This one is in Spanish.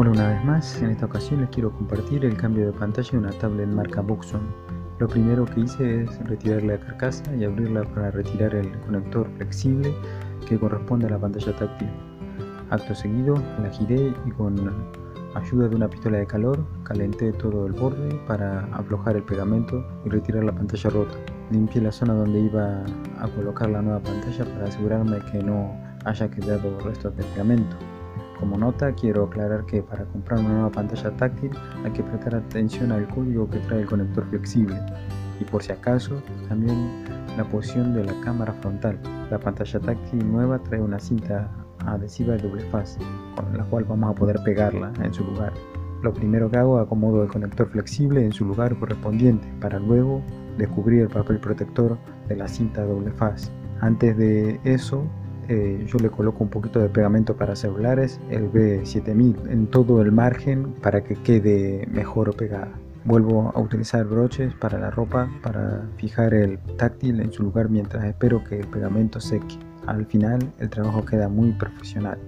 Hola una vez más, en esta ocasión les quiero compartir el cambio de pantalla de una tablet marca Buxton. Lo primero que hice es retirar la carcasa y abrirla para retirar el conector flexible que corresponde a la pantalla táctil. Acto seguido la giré y con ayuda de una pistola de calor calenté todo el borde para aflojar el pegamento y retirar la pantalla rota. Limpié la zona donde iba a colocar la nueva pantalla para asegurarme que no haya quedado restos de pegamento. Como nota, quiero aclarar que para comprar una nueva pantalla táctil hay que prestar atención al código que trae el conector flexible y por si acaso también la posición de la cámara frontal. La pantalla táctil nueva trae una cinta adhesiva de doble faz con la cual vamos a poder pegarla en su lugar. Lo primero que hago acomodo el conector flexible en su lugar correspondiente para luego descubrir el papel protector de la cinta doble faz. Antes de eso eh, yo le coloco un poquito de pegamento para celulares, el B7000 en todo el margen para que quede mejor pegada. Vuelvo a utilizar broches para la ropa para fijar el táctil en su lugar mientras espero que el pegamento seque. Al final el trabajo queda muy profesional.